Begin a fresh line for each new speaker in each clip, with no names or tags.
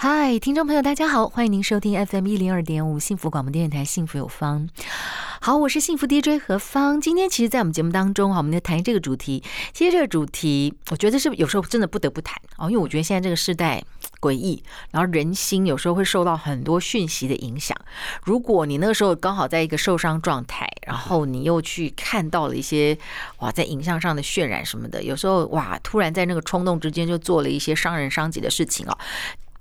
嗨，听众朋友，大家好，欢迎您收听 FM 一零二点五幸福广播电台《幸福有方》。好，我是幸福 DJ 何芳。今天其实，在我们节目当中，哈，我们在谈这个主题。其实这个主题，我觉得是有时候真的不得不谈哦，因为我觉得现在这个时代诡异，然后人心有时候会受到很多讯息的影响。如果你那个时候刚好在一个受伤状态，然后你又去看到了一些哇，在影像上的渲染什么的，有时候哇，突然在那个冲动之间就做了一些伤人伤己的事情哦。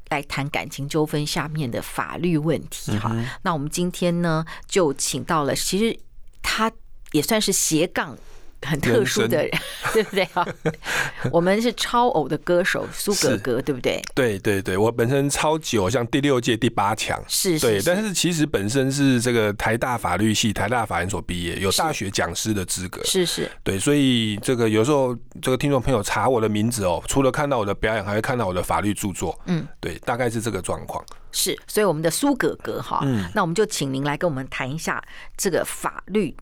来谈感情纠纷下面的法律问题哈，那我们今天呢就请到了，其实他也算是斜杠。很特殊的人，对不对啊？我们是超偶的歌手苏格格，对不对？
对对对，我本身超级偶像第六届第八强，
是，
对。但是其实本身是这个台大法律系、台大法研所毕业，有大学讲师的资格，
是是。
对，所以这个有时候这个听众朋友查我的名字哦，除了看到我的表演，还会看到我的法律著作。嗯，对，大概是这个状况。
是，所以我们的苏格格哈，嗯，那我们就请您来跟我们谈一下这个法律。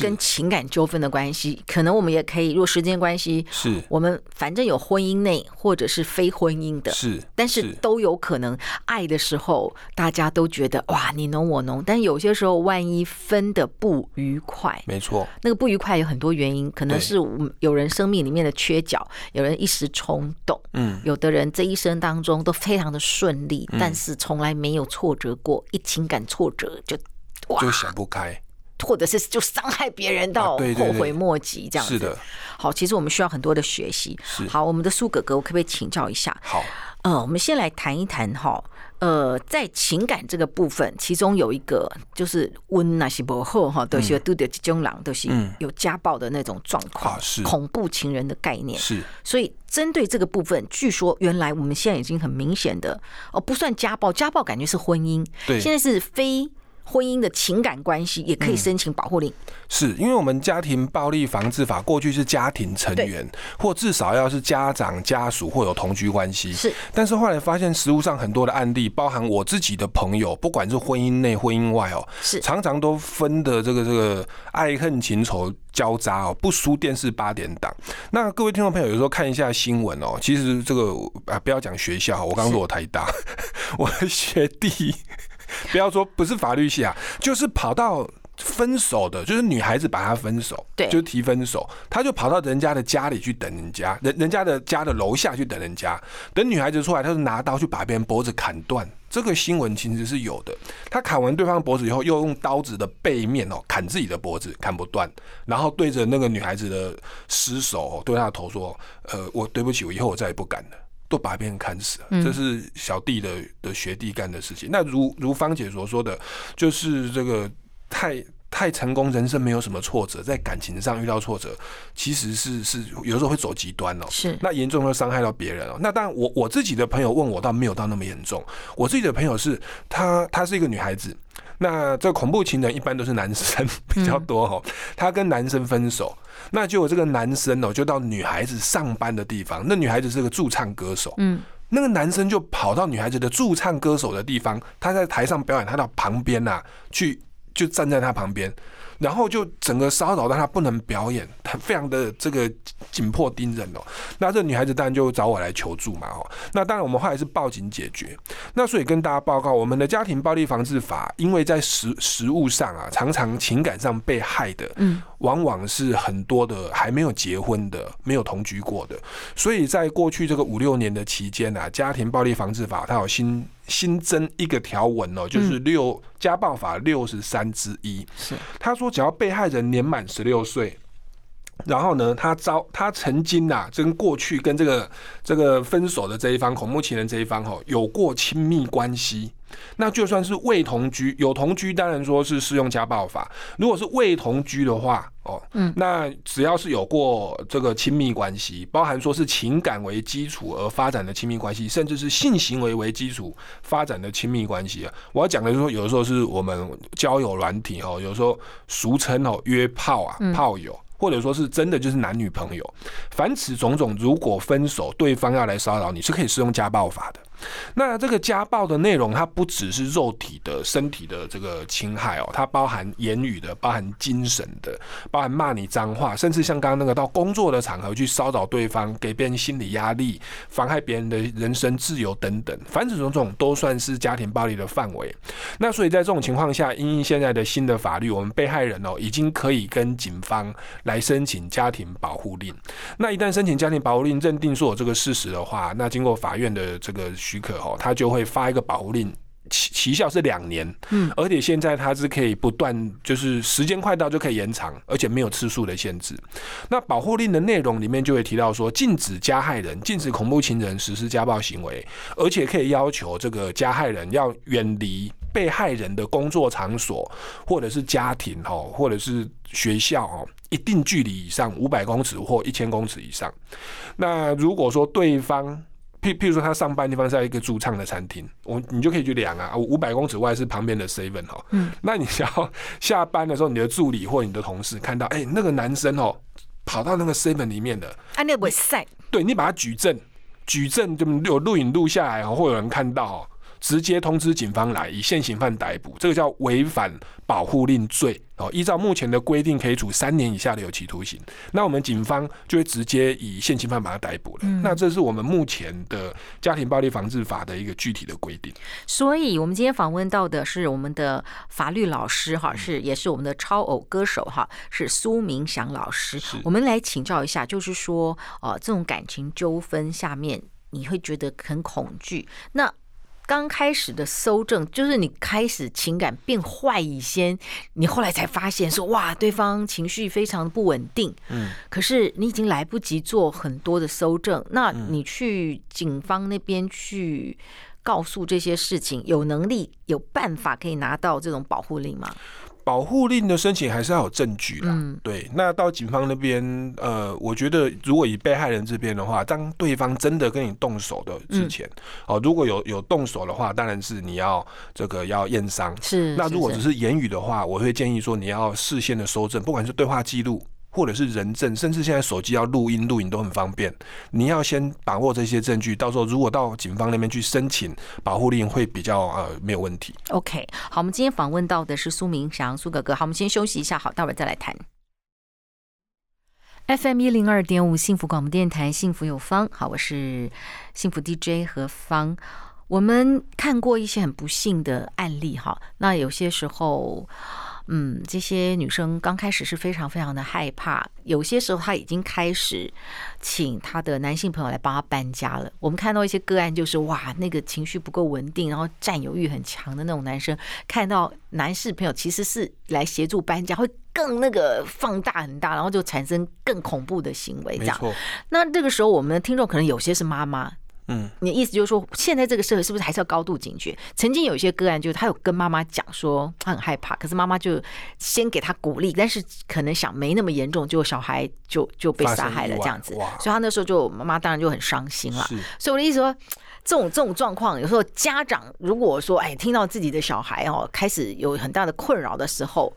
跟情感纠纷的关系，可能我们也可以，如果时间关系，
是
我们反正有婚姻内或者是非婚姻的，
是，
但是都有可能爱的时候，大家都觉得哇你侬我侬，但有些时候万一分的不愉快，
没错，
那个不愉快有很多原因，可能是有人生命里面的缺角，有人一时冲动，嗯，有的人这一生当中都非常的顺利，但是从来没有挫折过，一情感挫折就哇
就想不开。
或者是就伤害别人到后悔莫及这样子。
是的。
好，其实我们需要很多的学习。
是。
好，我们的苏哥哥，我可不可以请教一下？
好。
呃，我们先来谈一谈哈。呃，在情感这个部分，其中有一个就是温那些不后哈，都是都的这种狼，都是有家暴的那种状况，是恐怖情人的概念。
是。
所以针对这个部分，据说原来我们现在已经很明显的哦，不算家暴，家暴感觉是婚姻。
对。
现在是非。婚姻的情感关系也可以申请保护令，
嗯，是因为我们家庭暴力防治法过去是家庭成员，或至少要是家长家属或有同居关系，
是。
但是后来发现实务上很多的案例，包含我自己的朋友，不管是婚姻内、婚姻外哦，
是
常常都分的这个这个爱恨情仇交杂哦，不输电视八点档。那各位听众朋友有时候看一下新闻哦，其实这个啊不要讲学校，我刚刚说我台大，我的学弟。不要说不是法律系啊，就是跑到分手的，就是女孩子把他分手，
对，
就提分手，他就跑到人家的家里去等人家，人人家的家的楼下去等人家，等女孩子出来，他就拿刀去把别人脖子砍断。这个新闻其实是有的，他砍完对方脖子以后，又用刀子的背面哦砍自己的脖子，砍不断，然后对着那个女孩子的尸首对她的头说：“呃，我对不起，我以后我再也不敢了。”都把别人砍死了，这是小弟的的学弟干的事情。那如如芳姐所说的，就是这个太太成功，人生没有什么挫折，在感情上遇到挫折，其实是是有时候会走极端哦。
是，
那严重会伤害到别人哦。那当然，我我自己的朋友问我，倒没有到那么严重。我自己的朋友是，她她是一个女孩子。那这恐怖情人一般都是男生比较多哈，他跟男生分手，那就有这个男生哦，就到女孩子上班的地方，那女孩子是个驻唱歌手，嗯，那个男生就跑到女孩子的驻唱歌手的地方，他在台上表演，他到旁边呐去，就站在他旁边。然后就整个骚扰到他不能表演，他非常的这个紧迫盯人哦。那这女孩子当然就找我来求助嘛哦。那当然我们后来是报警解决。那所以跟大家报告，我们的家庭暴力防治法，因为在实实务上啊，常常情感上被害的，嗯，往往是很多的还没有结婚的，没有同居过的。所以在过去这个五六年的期间啊，家庭暴力防治法它有新。新增一个条文哦，就是六家暴法六十三之一。是。他说，只要被害人年满十六岁，然后呢，他遭他曾经呐，跟过去跟这个这个分手的这一方恐怖情人这一方哦，有过亲密关系，那就算是未同居，有同居当然说是适用家暴法。如果是未同居的话，哦，嗯，那只要是有过这个亲密关系，包含说是情感为基础而发展的亲密关系，甚至是性行为为基础发展的亲密关系啊，我要讲的就是说，有的时候是我们交友软体哦，有时候俗称哦约炮啊，炮友。或者说是真的就是男女朋友，凡此种种，如果分手，对方要来骚扰你，是可以适用家暴法的。那这个家暴的内容，它不只是肉体的身体的这个侵害哦，它包含言语的，包含精神的，包含骂你脏话，甚至像刚刚那个到工作的场合去骚扰对方，给别人心理压力，妨害别人的人身自由等等，凡此种种都算是家庭暴力的范围。那所以在这种情况下，因应现在的新的法律，我们被害人哦已经可以跟警方来申请家庭保护令。那一旦申请家庭保护令，认定说有这个事实的话，那经过法院的这个。许可哦，他就会发一个保护令，期期效是两年，嗯，而且现在他是可以不断，就是时间快到就可以延长，而且没有次数的限制。那保护令的内容里面就会提到说，禁止加害人、禁止恐怖情人实施家暴行为，而且可以要求这个加害人要远离被害人的工作场所，或者是家庭哦，或者是学校哦，一定距离以上五百公尺或一千公尺以上。那如果说对方譬譬如说，他上班地方是在一个驻唱的餐厅，我你就可以去量啊，五百公尺外是旁边的 seven 哦。嗯，那你想要下班的时候，你的助理或你的同事看到，哎、欸，那个男生哦，跑到那个 seven 里面的，
啊，那不会晒？
对，你把他举证，举证就有录影录下来，会有人看到，直接通知警方来，以现行犯逮捕，这个叫违反保护令罪。哦，依照目前的规定，可以处三年以下的有期徒刑。那我们警方就会直接以现行犯把他逮捕了。嗯。那这是我们目前的家庭暴力防治法的一个具体的规定。
所以，我们今天访问到的是我们的法律老师哈，是也是我们的超偶歌手哈，是苏明祥老师。我们来请教一下，就是说，呃，这种感情纠纷下面，你会觉得很恐惧。那刚开始的搜证，就是你开始情感变坏以前，你后来才发现说，哇，对方情绪非常不稳定。嗯，可是你已经来不及做很多的搜证，那你去警方那边去告诉这些事情，有能力有办法可以拿到这种保护令吗？
保护令的申请还是要有证据啦，嗯，对。那到警方那边，呃，我觉得如果以被害人这边的话，当对方真的跟你动手的之前，哦、嗯，如果有有动手的话，当然是你要这个要验伤。是。那如果只是言语的话，我会建议说你要事先的收证，不管是对话记录。或者是人证，甚至现在手机要录音录影都很方便。你要先把握这些证据，到时候如果到警方那边去申请保护令，会比较呃没有问题。
OK，好，我们今天访问到的是苏明祥苏哥哥。好，我们先休息一下，好，待会儿再来谈。FM 一零二点五幸福广播电台，幸福有方。好，我是幸福 DJ 何芳。我们看过一些很不幸的案例，哈，那有些时候。嗯，这些女生刚开始是非常非常的害怕，有些时候她已经开始请她的男性朋友来帮她搬家了。我们看到一些个案，就是哇，那个情绪不够稳定，然后占有欲很强的那种男生，看到男士朋友其实是来协助搬家，会更那个放大很大，然后就产生更恐怖的行为。这样。那这个时候，我们的听众可能有些是妈妈。嗯，你的意思就是说，现在这个社会是不是还是要高度警觉？曾经有一些个案，就是他有跟妈妈讲说他很害怕，可是妈妈就先给他鼓励，但是可能想没那么严重，就小孩就就被杀害了这样子，所以他那时候就妈妈当然就很伤心了。所以我的意思说，这种这种状况，有时候家长如果说哎听到自己的小孩哦开始有很大的困扰的时候，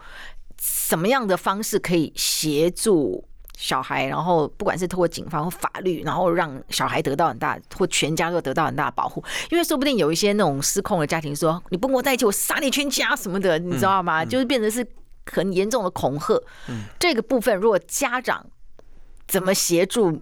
什么样的方式可以协助？小孩，然后不管是透过警方或法律，然后让小孩得到很大或全家都得到很大的保护，因为说不定有一些那种失控的家庭说，你不跟我在一起，我杀你全家什么的，你知道吗？嗯嗯、就是变成是很严重的恐吓。嗯，这个部分如果家长怎么协助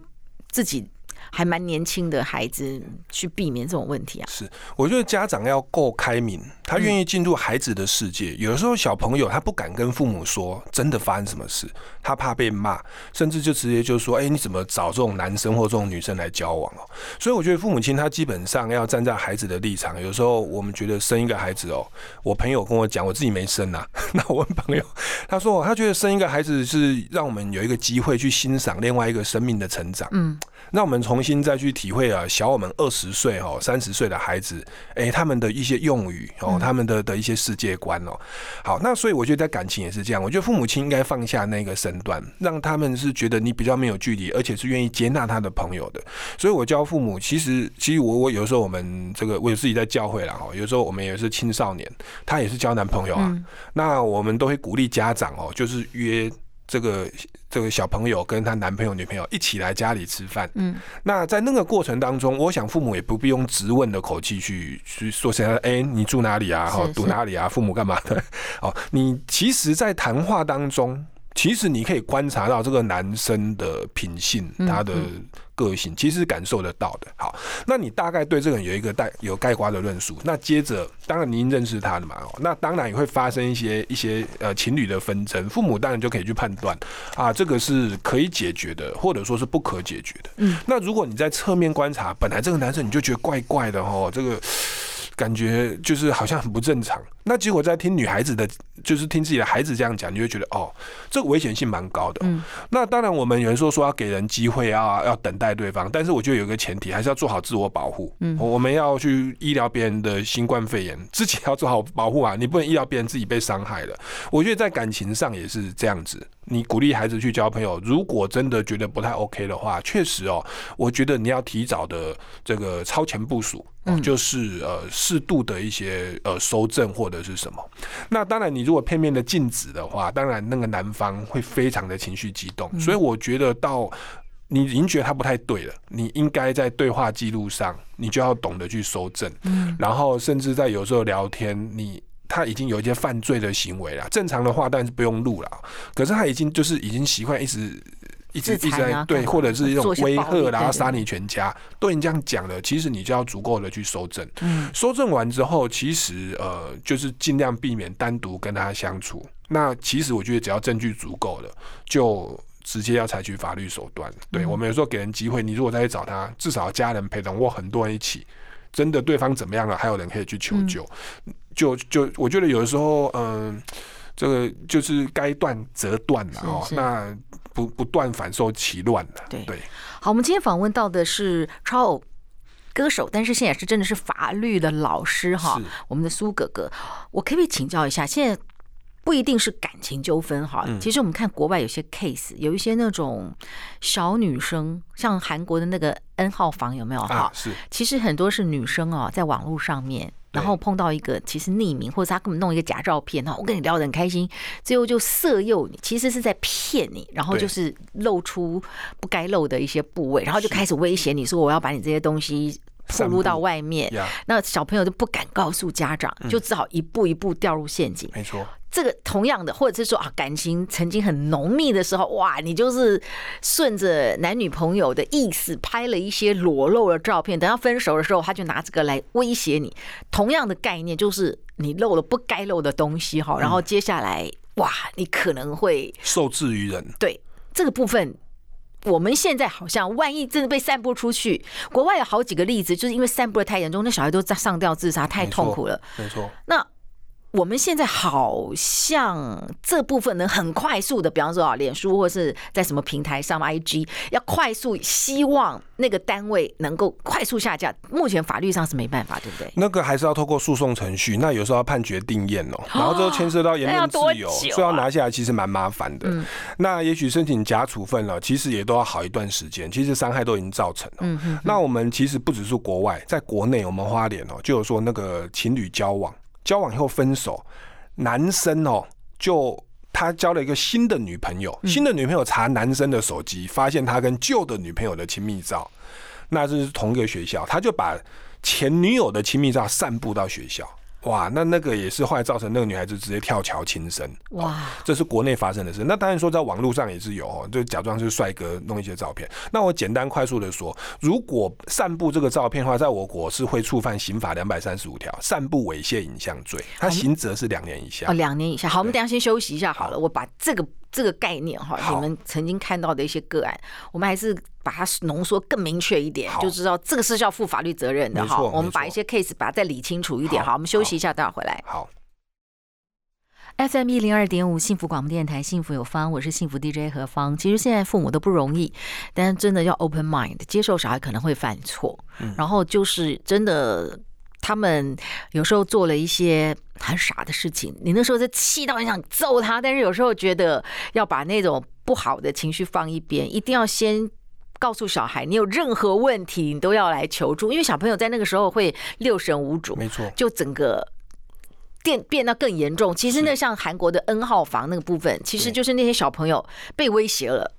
自己？还蛮年轻的孩子去避免这种问题啊。
是，我觉得家长要够开明，他愿意进入孩子的世界。有的时候小朋友他不敢跟父母说真的发生什么事，他怕被骂，甚至就直接就说：“哎，你怎么找这种男生或这种女生来交往哦？”所以我觉得父母亲他基本上要站在孩子的立场。有时候我们觉得生一个孩子哦，我朋友跟我讲，我自己没生啊。那我问朋友，他说他觉得生一个孩子是让我们有一个机会去欣赏另外一个生命的成长。嗯。让我们重新再去体会啊，小我们二十岁哦、三十岁的孩子，哎，他们的一些用语哦，他们的的一些世界观哦。好，那所以我觉得在感情也是这样，我觉得父母亲应该放下那个身段，让他们是觉得你比较没有距离，而且是愿意接纳他的朋友的。所以我教父母，其实其实我我有时候我们这个我也自己在教会了哈，有时候我们也是青少年，他也是交男朋友啊，那我们都会鼓励家长哦，就是约。这个这个小朋友跟她男朋友女朋友一起来家里吃饭，嗯，那在那个过程当中，我想父母也不必用质问的口气去去说谁，哎，你住哪里啊？哈，读哪里啊？父母干嘛的？哦，你其实，在谈话当中。其实你可以观察到这个男生的品性，他的个性，其实是感受得到的。好，那你大概对这个人有一个带有概括的论述。那接着，当然您认识他的嘛，哦，那当然也会发生一些一些呃情侣的纷争，父母当然就可以去判断啊，这个是可以解决的，或者说是不可解决的。嗯，那如果你在侧面观察，本来这个男生你就觉得怪怪的哦，这个。感觉就是好像很不正常，那结果在听女孩子的，就是听自己的孩子这样讲，你会觉得哦，这个危险性蛮高的。嗯，那当然我们有人说说要给人机会啊，要等待对方，但是我觉得有一个前提，还是要做好自我保护。嗯，我们要去医疗别人的新冠肺炎，自己要做好保护啊，你不能医疗别人自己被伤害了。我觉得在感情上也是这样子，你鼓励孩子去交朋友，如果真的觉得不太 OK 的话，确实哦，我觉得你要提早的这个超前部署。嗯，就是呃适度的一些呃收正或者是什么，那当然你如果片面的禁止的话，当然那个男方会非常的情绪激动，所以我觉得到你已经觉得他不太对了，你应该在对话记录上，你就要懂得去收正，嗯，然后甚至在有时候聊天，你他已经有一些犯罪的行为了，正常的话当然是不用录了，可是他已经就是已经习惯一直。一直一直在对，或者是一种威吓，然后杀你全家，都已经这样讲了。其实你就要足够的去搜证，收证完之后，其实呃，就是尽量避免单独跟他相处。那其实我觉得，只要证据足够了，就直接要采取法律手段。对，我们有时候给人机会，你如果再去找他，至少家人陪同或很多人一起，真的对方怎么样了，还有人可以去求救。就就我觉得有的时候，嗯，这个就是该断则断了哦。那不不断反受其乱的，对对。
好，我们今天访问到的是超偶歌手，但是现在是真的是法律的老师哈。我们的苏哥哥，我可不可以请教一下？现在不一定是感情纠纷哈，其实我们看国外有些 case，有一些那种小女生，像韩国的那个 N 号房有没有哈？是，其实很多是女生哦，在网络上面。然后碰到一个其实匿名，或者他根本弄一个假照片，哈，我跟你聊得很开心，最后就色诱你，其实是在骗你，然后就是露出不该露的一些部位，然后就开始威胁你说我要把你这些东西暴露到外面，那小朋友就不敢告诉家长，就只好一步一步掉入陷阱。
没错。
这个同样的，或者是说啊，感情曾经很浓密的时候，哇，你就是顺着男女朋友的意思拍了一些裸露的照片，等到分手的时候，他就拿这个来威胁你。同样的概念，就是你露了不该露的东西哈，然后接下来哇，你可能会
受制于人。
对这个部分，我们现在好像万一真的被散播出去，国外有好几个例子，就是因为散播的太严重，那小孩都在上吊自杀，太痛苦了。
没错。
那。我们现在好像这部分能很快速的，比方说啊，脸书或是在什么平台上，IG 要快速，希望那个单位能够快速下架。目前法律上是没办法，对不对？
那个还是要透过诉讼程序，那有时候要判决定验哦，然后之后牵涉到言论自由，所以要拿下来其实蛮麻烦的。那也许申请假处分了，其实也都要好一段时间。其实伤害都已经造成了。嗯嗯。那我们其实不只是国外，在国内，我们花莲哦，就有说那个情侣交往。交往以后分手，男生哦，就他交了一个新的女朋友，新的女朋友查男生的手机，发现他跟旧的女朋友的亲密照，那这是同一个学校，他就把前女友的亲密照散布到学校。哇，那那个也是后来造成那个女孩子直接跳桥轻生。哇，这是国内发生的事。那当然说在网络上也是有哦，就假装是帅哥弄一些照片。那我简单快速的说，如果散布这个照片的话，在我国是会触犯刑法两百三十五条，散布猥亵影像罪，它刑责是两年以下。哦，
两年以下。好，我们等下先休息一下好了，我把这个。这个概念哈，你们曾经看到的一些个案，我们还是把它浓缩更明确一点，就知道这个是要负法律责任的哈。我们把一些 case 把它再理清楚一点。好，我们休息一下，待会儿回来。
好。
FM 一零二点五幸福广播电台，幸福有方，我是幸福 DJ 何芳。其实现在父母都不容易，但是真的要 open mind，接受小孩可能会犯错，嗯、然后就是真的，他们有时候做了一些很傻的事情，你那时候是气到很想揍他，但是有时候觉得要把那种不好的情绪放一边，一定要先告诉小孩，你有任何问题，你都要来求助，因为小朋友在那个时候会六神无主，
没错，
就整个。变变得更严重，其实那像韩国的 N 号房那个部分，其实就是那些小朋友被威胁了，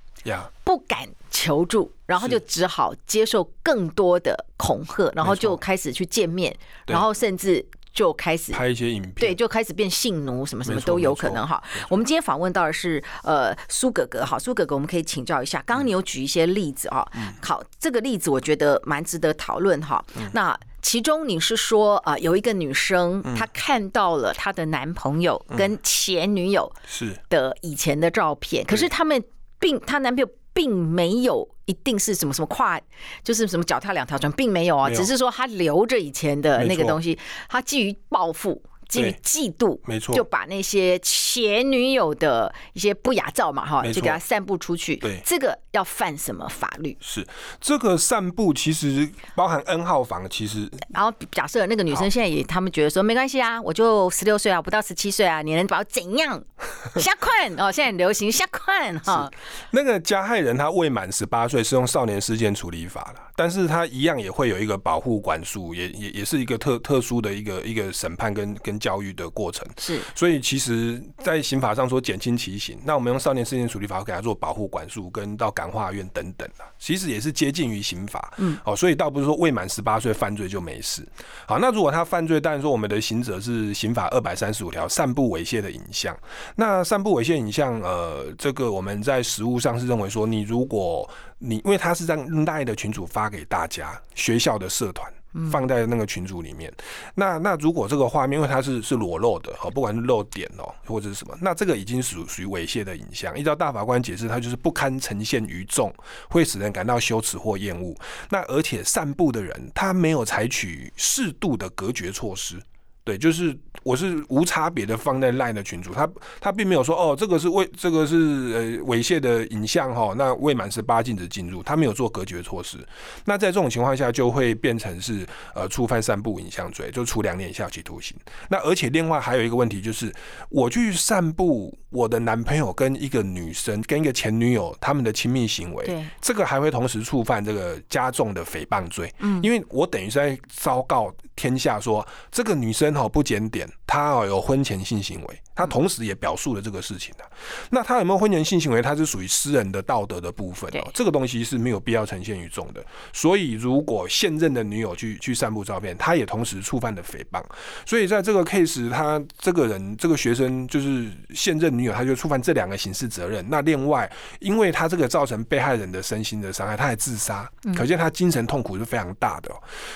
不敢求助，然后就只好接受更多的恐吓，然后就开始去见面，然后甚至就开始
拍一些影片，
对，就开始变性奴，什么什么都有可能哈。我们今天访问到的是呃苏哥哥哈，苏哥哥，我们可以请教一下，刚刚你有举一些例子啊，好，这个例子我觉得蛮值得讨论哈，那。其中你是说啊，有一个女生她看到了她的男朋友跟前女友是。的以前的照片，可是他们并她男朋友并没有一定是什么什么跨，就是什么脚踏两条船，并没有啊，只是说他留着以前的那个东西，他基于报复。基于嫉妒，没错，就把那些前女友的一些不雅照嘛，哈，就给他散布出去。对，这个要犯什么法律？
是这个散布，其实包含 N 号房，其实。
然后假设那个女生现在也，他们觉得说没关系啊，我就十六岁啊，不到十七岁啊，你能把我怎样？瞎困哦，现在很流行瞎困哈。
那个加害人他未满十八岁，是用少年事件处理法了，但是他一样也会有一个保护管束，也也也是一个特特殊的一个一个审判跟跟。教育的过程是，所以其实，在刑法上说减轻其刑，那我们用少年事件处理法给他做保护管束，跟到感化院等等啊，其实也是接近于刑法。嗯，哦，所以倒不是说未满十八岁犯罪就没事。好，那如果他犯罪，当然说我们的刑责是刑法二百三十五条散布猥亵的影像。那散布猥亵影像，呃，这个我们在实务上是认为说，你如果你因为他是让赖的群组发给大家学校的社团。放在那个群组里面，那那如果这个画面，因为它是是裸露的哦，不管是露点哦，或者是什么，那这个已经属属于猥亵的影像。依照大法官解释，它就是不堪呈现于众，会使人感到羞耻或厌恶。那而且散步的人，他没有采取适度的隔绝措施。对，就是我是无差别的放在 LINE 的群组，他他并没有说哦，这个是未这个是呃猥亵的影像哈，那未满十八禁止进入，他没有做隔绝措施。那在这种情况下，就会变成是呃触犯散布影像罪，就处两年以下有期徒刑。那而且另外还有一个问题就是，我去散布我的男朋友跟一个女生跟一个前女友他们的亲密行为，对，这个还会同时触犯这个加重的诽谤罪，嗯，因为我等于是在昭告天下说这个女生。哈不检点，他哦有婚前性行为，他同时也表述了这个事情的。那他有没有婚前性行为？他是属于私人的道德的部分哦，这个东西是没有必要呈现于众的。所以，如果现任的女友去去散布照片，他也同时触犯了诽谤。所以，在这个 case，他这个人这个学生就是现任女友，他就触犯这两个刑事责任。那另外，因为他这个造成被害人的身心的伤害，他还自杀，可见他精神痛苦是非常大的。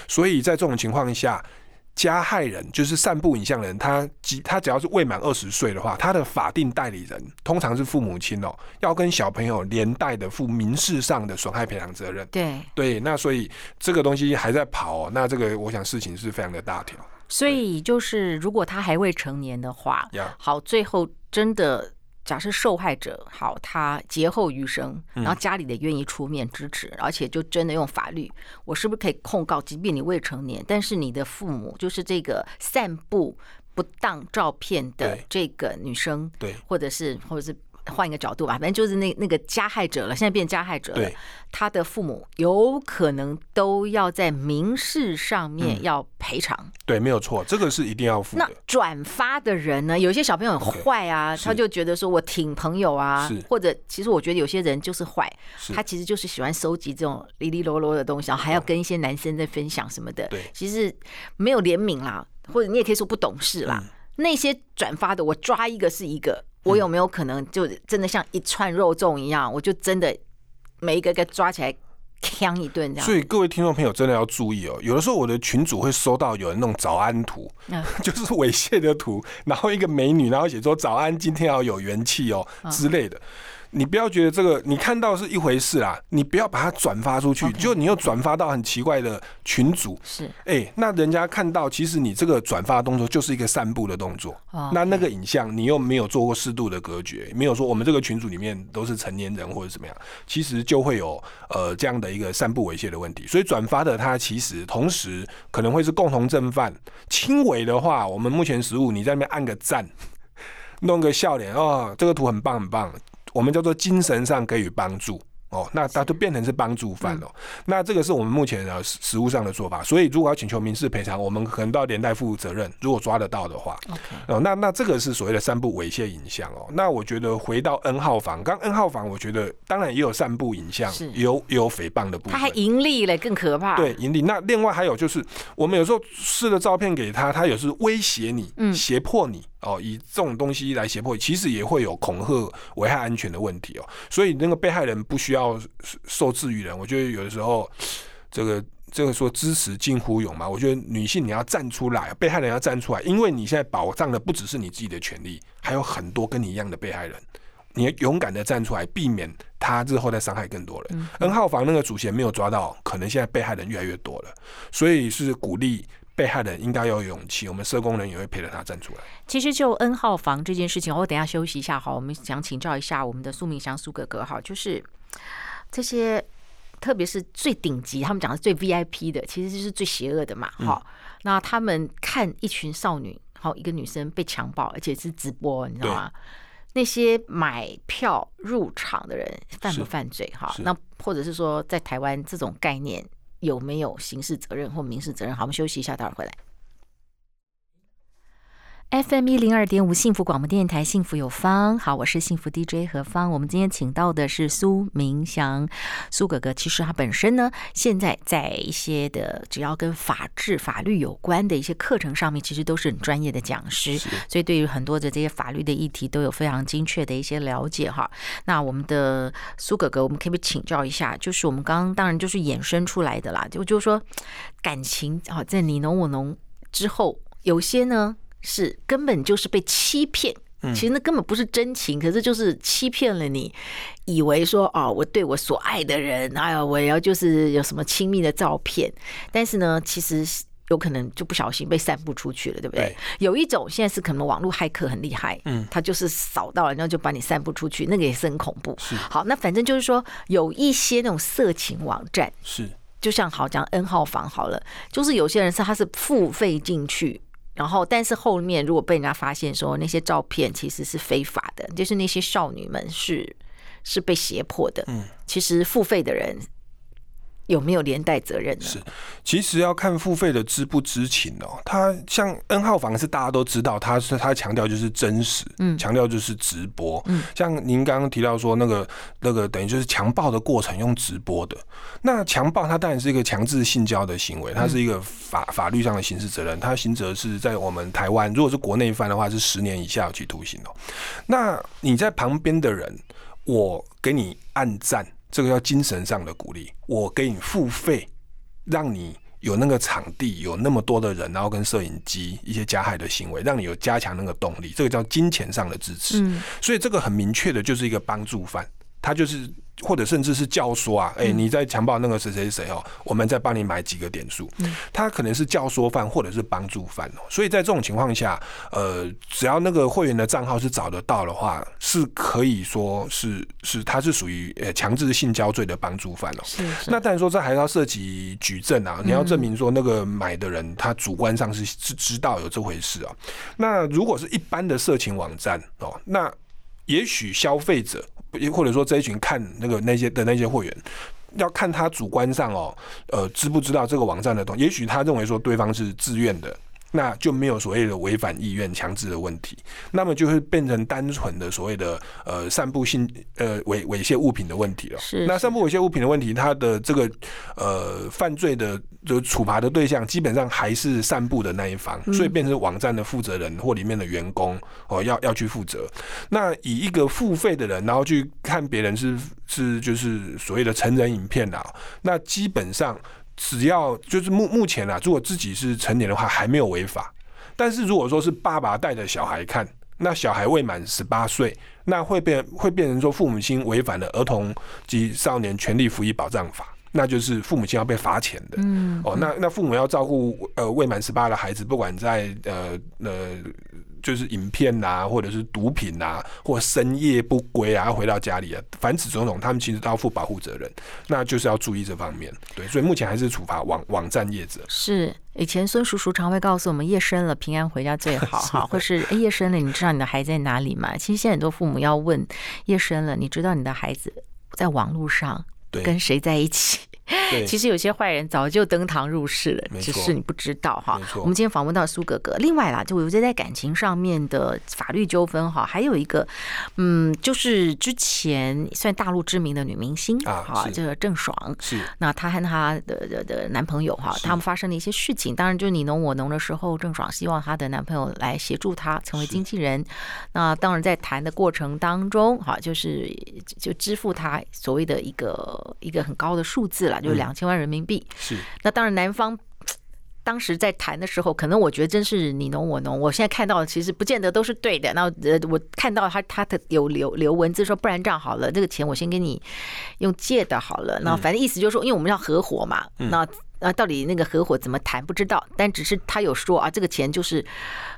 所以在这种情况下。加害人就是散布影像人，他即他只要是未满二十岁的话，他的法定代理人通常是父母亲哦，要跟小朋友连带的负民事上的损害赔偿责任。对对，那所以这个东西还在跑，那这个我想事情是非常的大条。
所以就是如果他还未成年的话，好，最后真的。假设受害者好，他劫后余生，然后家里的愿意出面支持，而且就真的用法律，我是不是可以控告？即便你未成年，但是你的父母就是这个散布不当照片的这个女生，对，或者是或者是。换一个角度吧，反正就是那那个加害者了，现在变加害者了。他的父母有可能都要在民事上面要赔偿。
对，没有错，这个是一定要付的。
那转发的人呢？有些小朋友很坏啊，他就觉得说我挺朋友啊，或者其实我觉得有些人就是坏，他其实就是喜欢收集这种哩哩啰啰的东西，然后还要跟一些男生在分享什么的。对，其实没有怜悯啦，或者你也可以说不懂事啦。那些转发的，我抓一个是一个。我有没有可能就真的像一串肉粽一样，我就真的每一个个抓起来呛一顿这样？
所以各位听众朋友真的要注意哦，有的时候我的群主会收到有人弄早安图，就是猥亵的图，然后一个美女，然后写说早安，今天要有元气哦之类的。你不要觉得这个你看到是一回事啦，你不要把它转发出去就你又转发到很奇怪的群组，
是，
哎、欸，那人家看到其实你这个转发动作就是一个散步的动作.那那个影像你又没有做过适度的隔绝，没有说我们这个群组里面都是成年人或者怎么样，其实就会有呃这样的一个散步猥亵的问题，所以转发的他其实同时可能会是共同正犯，轻微的话，我们目前实务你在那边按个赞。弄个笑脸哦，这个图很棒很棒，我们叫做精神上给予帮助。哦，那他就变成是帮助犯了。那这个是我们目前的实务上的做法。所以如果要请求民事赔偿，我们可能都要连带负责任。如果抓得到的话，哦，那那这个是所谓的散布猥亵影像哦。那我觉得回到 N 号房，刚 N 号房，我觉得当然也有散布影像，有有诽谤的部分。
他还盈利嘞，更可怕。
对，盈利。那另外还有就是，我们有时候试了照片给他，他有时威胁你，胁迫你。哦，以这种东西来胁迫，其实也会有恐吓、危害安全的问题哦。所以那个被害人不需要受制于人。我觉得有的时候，这个这个说支持近乎勇嘛。我觉得女性你要站出来，被害人要站出来，因为你现在保障的不只是你自己的权利，还有很多跟你一样的被害人。你要勇敢的站出来，避免他日后再伤害更多人。嗯。N 号房那个主嫌没有抓到，可能现在被害人越来越多了，所以是鼓励。被害人应该要有勇气，我们社工人也会陪着他站出来。
其实就 N 号房这件事情，我等一下休息一下哈，我们想请教一下我们的苏明祥苏哥哥哈，就是这些，特别是最顶级，他们讲的最 VIP 的，其实就是最邪恶的嘛。哈、嗯，那他们看一群少女，好一个女生被强暴，而且是直播，你知道吗？那些买票入场的人犯不犯罪？哈，那或者是说在台湾这种概念。有没有刑事责任或民事责任？好，我们休息一下，待会儿回来。FM 一零二点五幸福广播电台，幸福有方。好，我是幸福 DJ 何方。我们今天请到的是苏明祥，苏哥哥。其实他本身呢，现在在一些的只要跟法治、法律有关的一些课程上面，其实都是很专业的讲师，所以对于很多的这些法律的议题，都有非常精确的一些了解哈。那我们的苏哥哥，我们可不可以请教一下？就是我们刚刚当然就是衍生出来的啦，就就是说感情啊，在你侬我侬之后，有些呢。是根本就是被欺骗，其实那根本不是真情，可是就是欺骗了你，以为说哦，我对我所爱的人，哎呀，我要就是有什么亲密的照片，但是呢，其实有可能就不小心被散布出去了，对不对？有一种现在是可能网络骇客很厉害，嗯，他就是扫到了，然后就把你散布出去，那个也是很恐怖。是，好，那反正就是说有一些那种色情网站，是，就像好讲 N 号房好了，就是有些人是他是付费进去。然后，但是后面如果被人家发现说那些照片其实是非法的，就是那些少女们是是被胁迫的，嗯，其实付费的人。有没有连带责任呢？
是，其实要看付费的知不知情哦。他像 N 号房是大家都知道，他是他强调就是真实，嗯，强调就是直播，嗯，像您刚刚提到说那个那个等于就是强暴的过程用直播的，那强暴它当然是一个强制性交的行为，它是一个法法律上的刑事责任，它刑责是在我们台湾，如果是国内犯的话是十年以下有期徒刑哦。那你在旁边的人，我给你按赞。这个叫精神上的鼓励，我给你付费，让你有那个场地，有那么多的人，然后跟摄影机一些加害的行为，让你有加强那个动力，这个叫金钱上的支持。嗯，所以这个很明确的就是一个帮助犯，他就是。或者甚至是教唆啊，哎、欸，你在强暴那个谁谁谁哦，我们再帮你买几个点数。他可能是教唆犯或者是帮助犯哦，所以在这种情况下，呃，只要那个会员的账号是找得到的话，是可以说是是他是属于呃强制性交罪的帮助犯哦。是。那当然说这还要涉及举证啊，你要证明说那个买的人他主观上是是知道有这回事啊。那如果是一般的色情网站哦，那也许消费者。也或者说这一群看那个那些的那些会员，要看他主观上哦，呃，知不知道这个网站的东西？也许他认为说对方是自愿的。那就没有所谓的违反意愿强制的问题，那么就会变成单纯的所谓的呃散布性呃猥猥亵物品的问题了。是，那散布猥亵物品的问题，它的这个呃犯罪的就处罚的对象基本上还是散布的那一方，所以变成网站的负责人或里面的员工哦要要去负责。那以一个付费的人，然后去看别人是是就是所谓的成人影片啊，那基本上。只要就是目目前啊，如果自己是成年的话，还没有违法。但是如果说是爸爸带着小孩看，那小孩未满十八岁，那会变会变成说父母亲违反了儿童及少年权利福利保障法，那就是父母亲要被罚钱的。嗯，哦，那那父母要照顾呃未满十八的孩子，不管在呃呃。就是影片呐、啊，或者是毒品呐、啊，或深夜不归啊，回到家里啊，凡此种种，他们其实都要负保护责任，那就是要注意这方面。对，所以目前还是处罚网网站业者。
是以前孙叔叔常会告诉我们，夜深了平安回家最好 哈，或是夜深了，你知道你的孩子在哪里吗？其实现在很多父母要问，夜深了，你知道你的孩子在网络上跟谁在一起？其实有些坏人早就登堂入室了，只是你不知道哈。我们今天访问到苏格格，另外啦，就我觉得在感情上面的法律纠纷哈，还有一个，嗯，就是之前算大陆知名的女明星啊，这个郑爽。是，那她和她的的的男朋友哈，他们发生了一些事情，当然就你侬我侬的时候，郑爽希望她的男朋友来协助她成为经纪人，那当然在谈的过程当中哈，就是就支付她所谓的一个一个很高的数字了。就两千万人民币，是。那当然，男方当时在谈的时候，可能我觉得真是你侬我侬。我现在看到的其实不见得都是对的。那呃，我看到他他的有留留文字说，不然这样好了，这个钱我先给你用借的好了。那反正意思就是说，因为我们要合伙嘛，那。那，到底那个合伙怎么谈不知道，但只是他有说啊，这个钱就是，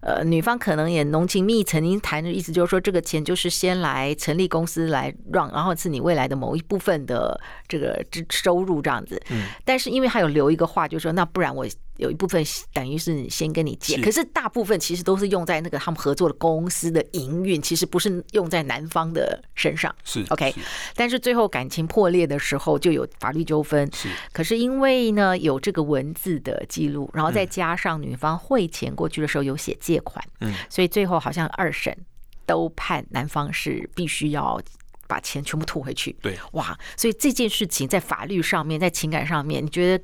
呃，女方可能也浓情蜜意，曾经谈的意思就是说，这个钱就是先来成立公司来让，然后是你未来的某一部分的这个支收入这样子。嗯。但是因为他有留一个话，就是说，那不然我有一部分等于是先跟你借，可是大部分其实都是用在那个他们合作的公司的营运，其实不是用在男方的身上。是 OK，但是最后感情破裂的时候就有法律纠纷。是。可是因为呢有这个文字的记录，然后再加上女方汇钱过去的时候有写借款，嗯，所以最后好像二审都判男方是必须要把钱全部吐回去。对，哇，所以这件事情在法律上面，在情感上面，你觉得？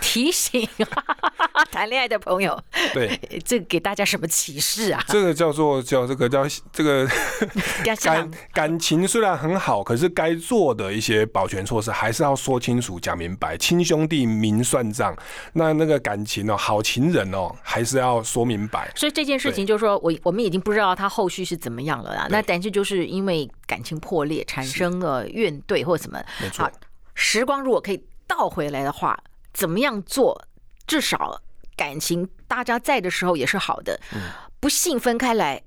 提醒谈恋爱的朋友，对，这给大家什么启示啊？
这个叫做叫这个叫 这个感感情虽然很好，可是该做的一些保全措施还是要说清楚、讲明白。亲兄弟明算账，那那个感情哦，好情人哦，还是要说明白。
所以这件事情就是说我我们已经不知道他后续是怎么样了啦。那但是就是因为感情破裂，产生了怨怼或什么，没错。时光如果可以倒回来的话。怎么样做？至少感情大家在的时候也是好的，不幸分开来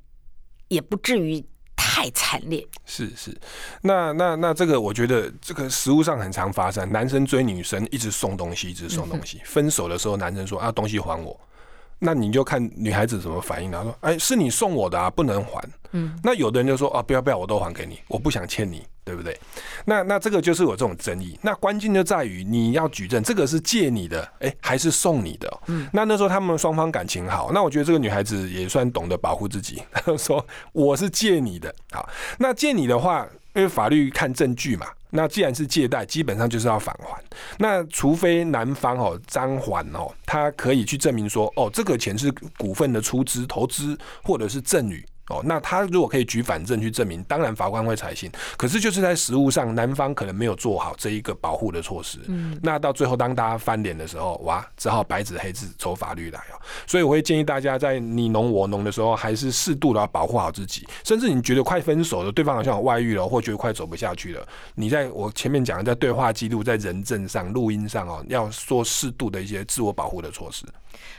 也不至于太惨烈。
是是，那那那这个我觉得这个实物上很常发生，男生追女生一直送东西，一直送东西，分手的时候男生说啊，东西还我。那你就看女孩子怎么反应。他说：“哎，是你送我的啊，不能还。”嗯，那有的人就说：“啊，不要不要，我都还给你，我不想欠你，对不对？”那那这个就是有这种争议。那关键就在于你要举证，这个是借你的，哎，还是送你的？嗯，那那时候他们双方感情好，那我觉得这个女孩子也算懂得保护自己。她 说：“我是借你的。”好，那借你的话，因为法律看证据嘛。那既然是借贷，基本上就是要返还。那除非男方哦张还哦，他可以去证明说哦，这个钱是股份的出资、投资或者是赠与。哦，那他如果可以举反证去证明，当然法官会采信。可是就是在实务上，男方可能没有做好这一个保护的措施。嗯，那到最后当大家翻脸的时候，哇，只好白纸黑字走法律来哦。所以我会建议大家在你侬我侬的时候，还是适度的要保护好自己。甚至你觉得快分手了，对方好像有外遇了，或觉得快走不下去了，你在我前面讲的，在对话记录、在人证上、录音上哦，要做适度的一些自我保护的措施。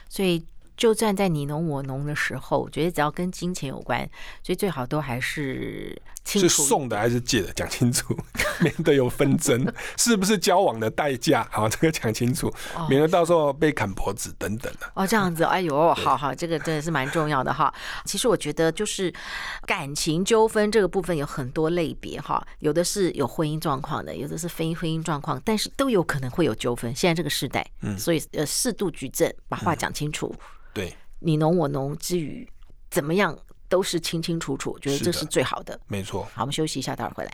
所以。就算在你侬我侬的时候，我觉得只要跟金钱有关，所以最好都还是清楚。
是送的还是借的，讲清楚，免得有纷争。是不是交往的代价？好，这个讲清楚，免得到时候被砍脖子等等的。
哦，这样子，哎呦，好好，这个真的是蛮重要的哈。其实我觉得，就是感情纠纷这个部分有很多类别哈，有的是有婚姻状况的，有的是非婚姻状况，但是都有可能会有纠纷。现在这个时代，嗯，所以呃，适度举证，把话讲清楚。嗯
对，
你侬我侬之余，怎么样都是清清楚楚，觉得这是最好的。
没错。
好，我们休息一下，待会儿回来。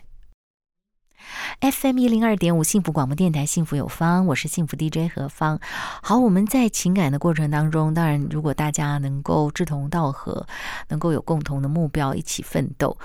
FM 一零二点五幸福广播电台，幸福有方，我是幸福 DJ 何芳。好，我们在情感的过程当中，当然，如果大家能够志同道合，能够有共同的目标，一起奋斗，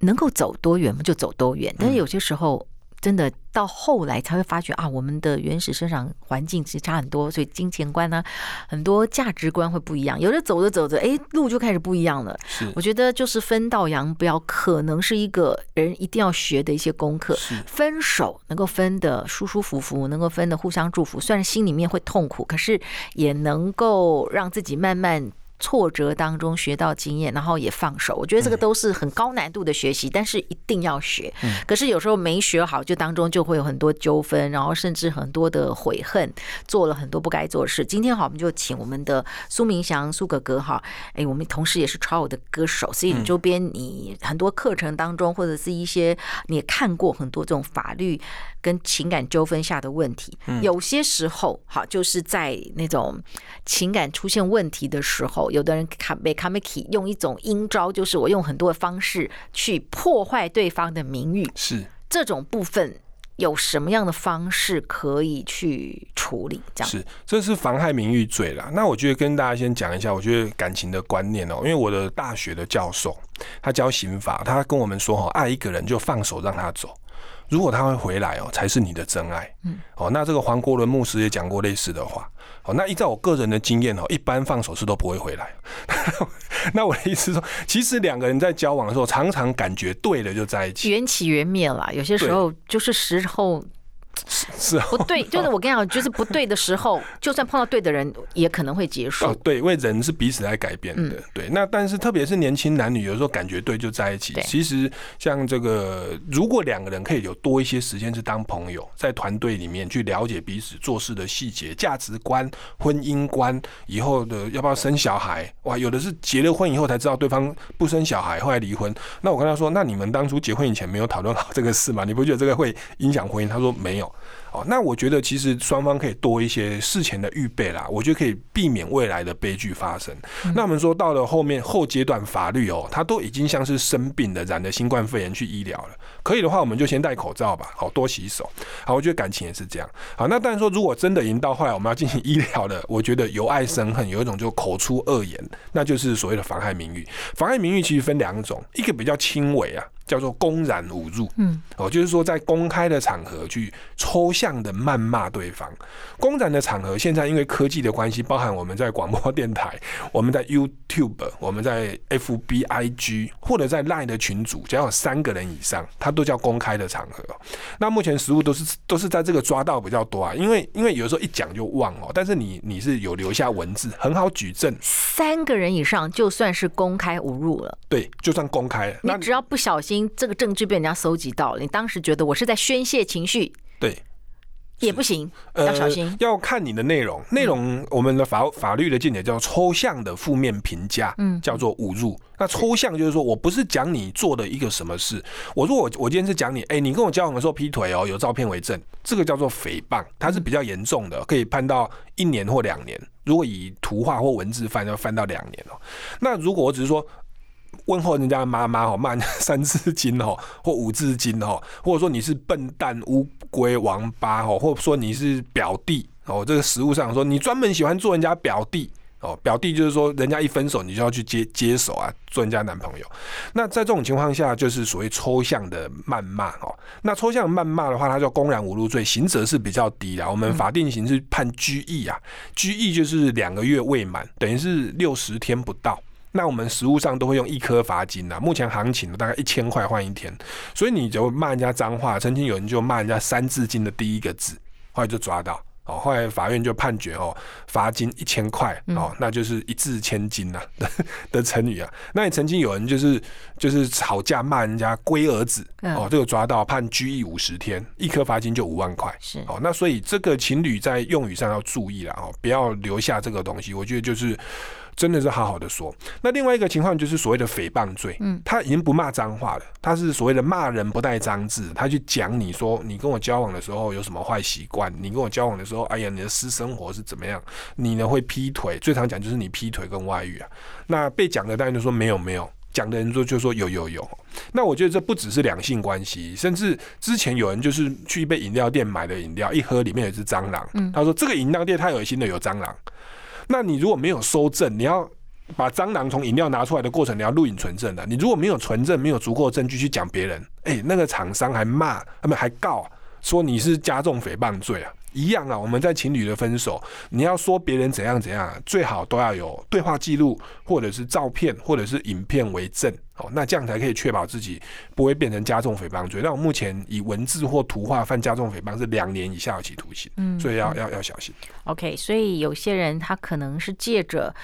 能够走多远就走多远。但是有些时候。真的到后来才会发觉啊，我们的原始生长环境其实差很多，所以金钱观呢，很多价值观会不一样。有的走着走着，哎，路就开始不一样了。
是，
我觉得就是分道扬镳，可能是一个人一定要学的一些功课。
是，
分手能够分得舒舒服服，能够分得互相祝福，虽然心里面会痛苦，可是也能够让自己慢慢。挫折当中学到经验，然后也放手。我觉得这个都是很高难度的学习，但是一定要学。可是有时候没学好，就当中就会有很多纠纷，然后甚至很多的悔恨，做了很多不该做的事。今天好，我们就请我们的苏明祥苏哥哥哈，哎，我们同时也是超偶的歌手，所以你周边你很多课程当中，或者是一些你也看过很多这种法律跟情感纠纷下的问题。有些时候，好，就是在那种情感出现问题的时候。有的人卡被卡梅奇用一种阴招，就是我用很多的方式去破坏对方的名誉。
是
这种部分有什么样的方式可以去处理？这样
是，这是妨害名誉罪了。那我觉得跟大家先讲一下，我觉得感情的观念哦，因为我的大学的教授他教刑法，他跟我们说哈，爱一个人就放手让他走。如果他会回来哦，才是你的真爱。嗯，哦，那这个黄国伦牧师也讲过类似的话。哦，那依照我个人的经验哦，一般放手是都不会回来。那我的意思是说，其实两个人在交往的时候，常常感觉对了就在一起，
缘起缘灭啦。有些时候就是时候。
是是
不对，就是我跟你讲，就是不对的时候，就算碰到对的人，也可能会结束。
哦，对，因为人是彼此来改变的。对，那但是特别是年轻男女，有时候感觉对就在一起。其实像这个，如果两个人可以有多一些时间是当朋友，在团队里面去了解彼此做事的细节、价值观、婚姻观，以后的要不要生小孩？哇，有的是结了婚以后才知道对方不生小孩，后来离婚。那我跟他说，那你们当初结婚以前没有讨论好这个事吗？你不觉得这个会影响婚姻？他说没有。哦，那我觉得其实双方可以多一些事前的预备啦，我觉得可以避免未来的悲剧发生。那我们说到了后面后阶段，法律哦，它都已经像是生病的，染了新冠肺炎去医疗了。可以的话，我们就先戴口罩吧，好多洗手。好，我觉得感情也是这样。好，那但是说，如果真的已经到后来我们要进行医疗的，我觉得由爱生恨，有一种就口出恶言，那就是所谓的妨害名誉。妨害名誉其实分两种，一个比较轻微啊。叫做公然侮辱，嗯，哦，就是说在公开的场合去抽象的谩骂对方。公然的场合，现在因为科技的关系，包含我们在广播电台，我们在 YouTube，我们在 FBIG 或者在 Line 的群组，只要有三个人以上，它都叫公开的场合。那目前实务都是都是在这个抓到比较多啊，因为因为有时候一讲就忘哦，但是你你是有留下文字，很好举证。
三个人以上就算是公开侮辱了，
对，就算公开了，
你只要不小心。这个证据被人家搜集到了，你当时觉得我是在宣泄情绪，
对，
也不行，要小心。
呃，要看你的内容，内容我们的法法律的见解叫抽象的负面评价，嗯，叫做侮辱。那抽象就是说我不是讲你做的一个什么事，我说我我今天是讲你，哎，你跟我交往的时候劈腿哦，有照片为证，这个叫做诽谤，它是比较严重的，可以判到一年或两年。如果以图画或文字犯，要犯到两年哦。那如果我只是说。问候人家的妈妈哦，骂人家 三字经哦，或五字经哦，或者说你是笨蛋、乌龟、王八哦，或者说你是表弟哦，这个实务上说你专门喜欢做人家表弟哦，表弟就是说人家一分手你就要去接接手啊，做人家男朋友。那在这种情况下，就是所谓抽象的谩骂哦。那抽象谩骂的话，它叫公然侮辱罪，刑责是比较低的。我们法定刑是判拘役啊，拘役就是两个月未满，等于是六十天不到。那我们实务上都会用一颗罚金呐，目前行情大概一千块换一天，所以你就骂人家脏话，曾经有人就骂人家三字经的第一个字，后来就抓到哦，后来法院就判决哦，罚金一千块哦，那就是一字千金呐的的成语啊。那你曾经有人就是就是吵架骂人家龟儿子哦，这个抓到判拘役五十天，一颗罚金就五万块，是哦。那所以这个情侣在用语上要注意了哦，不要留下这个东西。我觉得就是。真的是好好的说。那另外一个情况就是所谓的诽谤罪，嗯，他已经不骂脏话了，他是所谓的骂人不带脏字，他去讲你说你跟我交往的时候有什么坏习惯，你跟我交往的时候，哎呀，你的私生活是怎么样？你呢会劈腿，最常讲就是你劈腿跟外遇啊。那被讲的当然就说没有没有，讲的人说就说有有有。那我觉得这不只是两性关系，甚至之前有人就是去一杯饮料店买的饮料，一喝里面有只蟑螂，他说这个饮料店太恶心了，有蟑螂。那你如果没有收证，你要把蟑螂从饮料拿出来的过程，你要录影存证的。你如果没有存证，没有足够证据去讲别人，哎、那个厂商还骂，他们还告，说你是加重诽谤罪啊。一样啊，我们在情侣的分手，你要说别人怎样怎样，最好都要有对话记录，或者是照片，或者是影片为证，哦，那这样才可以确保自己不会变成加重诽谤罪。那我目前以文字或图画犯加重诽谤是两年以下有期徒刑，嗯，所以要要要小心。
OK，所以有些人他可能是借着。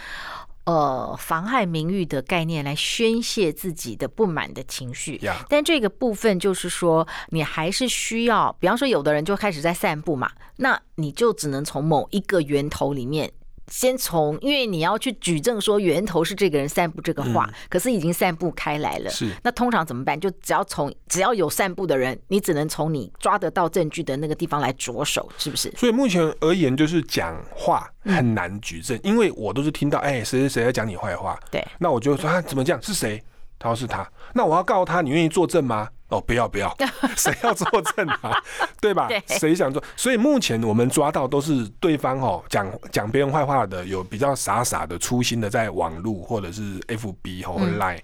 呃，妨害名誉的概念来宣泄自己的不满的情绪.但这个部分就是说，你还是需要，比方说，有的人就开始在散步嘛，那你就只能从某一个源头里面。先从，因为你要去举证说源头是这个人散布这个话，嗯、可是已经散布开来了。
是，
那通常怎么办？就只要从只要有散布的人，你只能从你抓得到证据的那个地方来着手，是不是？
所以目前而言，就是讲话很难举证，嗯、因为我都是听到哎，谁谁谁在讲你坏话。
对，
那我就说啊，怎么讲？是谁？他说是他。那我要告他，你愿意作证吗？哦，不要不要，谁要作证啊？对吧？谁想做？所以目前我们抓到都是对方哦，讲讲别人坏话的，有比较傻傻的粗心的，在网络或者是 FB 或 Line、嗯、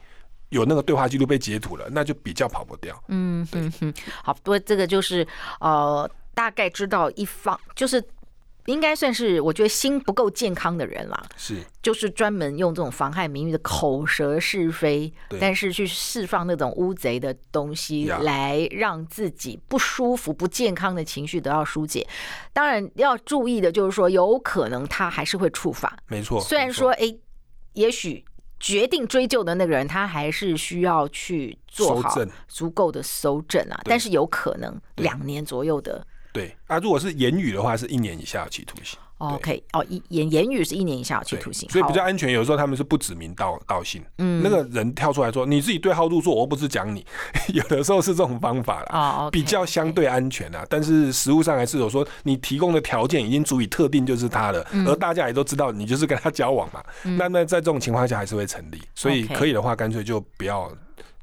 有那个对话记录被截图了，那就比较跑不掉。嗯
对嗯，好，不过这个就是呃，大概知道一方就是。应该算是我觉得心不够健康的人啦，
是，
就是专门用这种妨害名誉的口舌是非，
对。
但是去释放那种乌贼的东西，来让自己不舒服、不健康的情绪得到疏解。当然要注意的就是说，有可能他还是会触法，
没错。
虽然说，哎，也许决定追究的那个人，他还是需要去做好足够的搜证啊，但是有可能两年左右的。
对啊，如果是言语的话，是一年以下有期徒刑。
OK，哦，一言言语是一年以下有期徒刑，
所以比较安全。有时候他们是不指名道道姓，嗯，那个人跳出来说你自己对号入座，我不是讲你。有的时候是这种方法啦，哦，比较相对安全啊。但是实务上还是有说，你提供的条件已经足以特定就是他了，而大家也都知道你就是跟他交往嘛。那那在这种情况下还是会成立，所以可以的话，干脆就不要。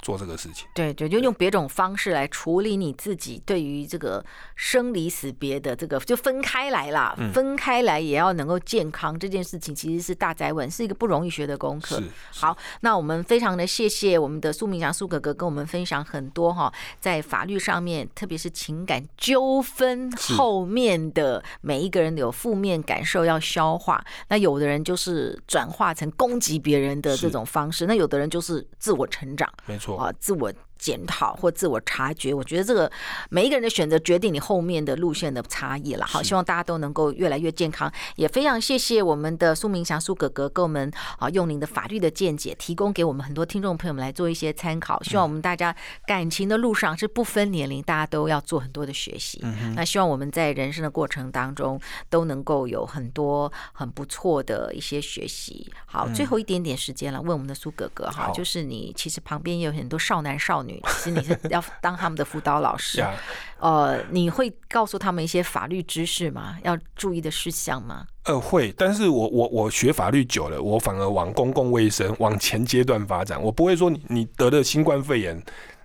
做这个事情，
对对，就用别种方式来处理你自己对于这个生离死别的这个，就分开来啦，嗯、分开来也要能够健康这件事情，其实是大宅问，是一个不容易学的功课。好，那我们非常的谢谢我们的苏明祥苏哥哥跟我们分享很多哈，在法律上面，特别是情感纠纷后面的每一个人有负面感受要消化，那有的人就是转化成攻击别人的这种方式，那有的人就是自我成长，
没错。
啊，自我检讨或自我察觉，我觉得这个每一个人的选择决定你后面的路线的差异了。好，希望大家都能够越来越健康。也非常谢谢我们的苏明祥苏哥哥，给我们啊用您的法律的见解，提供给我们很多听众朋友们来做一些参考。希望我们大家感情的路上是不分年龄，大家都要做很多的学习。那希望我们在人生的过程当中都能够有很多很不错的一些学习。好，最后一点点时间了，问我们的苏哥哥哈，就是你其实旁边也有很多少男少女。其实你是要 当他们的辅导老师，呃，你会告诉他们一些法律知识吗？要注意的事项吗？
呃，会，但是我我我学法律久了，我反而往公共卫生往前阶段发展，我不会说你你得了新冠肺炎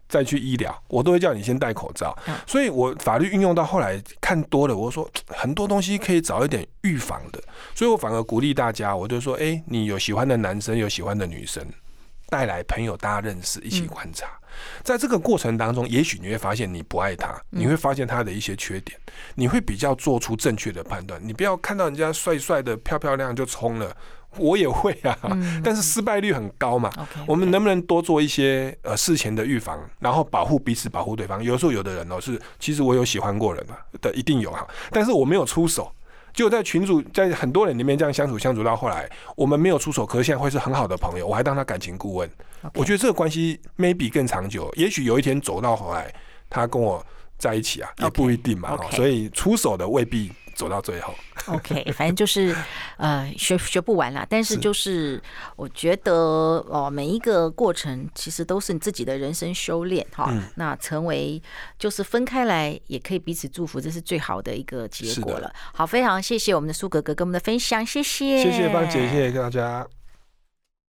再去医疗，我都会叫你先戴口罩。嗯、所以我法律运用到后来看多了，我说很多东西可以早一点预防的，所以我反而鼓励大家，我就说，哎、欸，你有喜欢的男生，有喜欢的女生，带来朋友，大家认识，一起观察。嗯在这个过程当中，也许你会发现你不爱他，你会发现他的一些缺点，你会比较做出正确的判断。你不要看到人家帅帅的、漂漂亮就冲了，我也会啊，但是失败率很高嘛。我们能不能多做一些呃事前的预防，然后保护彼此、保护对方？有时候有的人哦是，其实我有喜欢过人的，一定有哈，但是我没有出手。就在群主，在很多人里面这样相处相处到后来，我们没有出手，可是现在会是很好的朋友，我还当他感情顾问。我觉得这个关系 maybe 更长久，也许有一天走到后来，他跟我在一起啊，也不一定嘛。Okay. 所以出手的未必。走到最后
，OK，反正就是呃学学不完啦。但是就是我觉得哦，每一个过程其实都是你自己的人生修炼哈。嗯、那成为就是分开来也可以彼此祝福，这是最好的一个结果了。好，非常谢谢我们的苏格格跟我们的分享，谢谢，
谢谢芳姐，谢谢大家。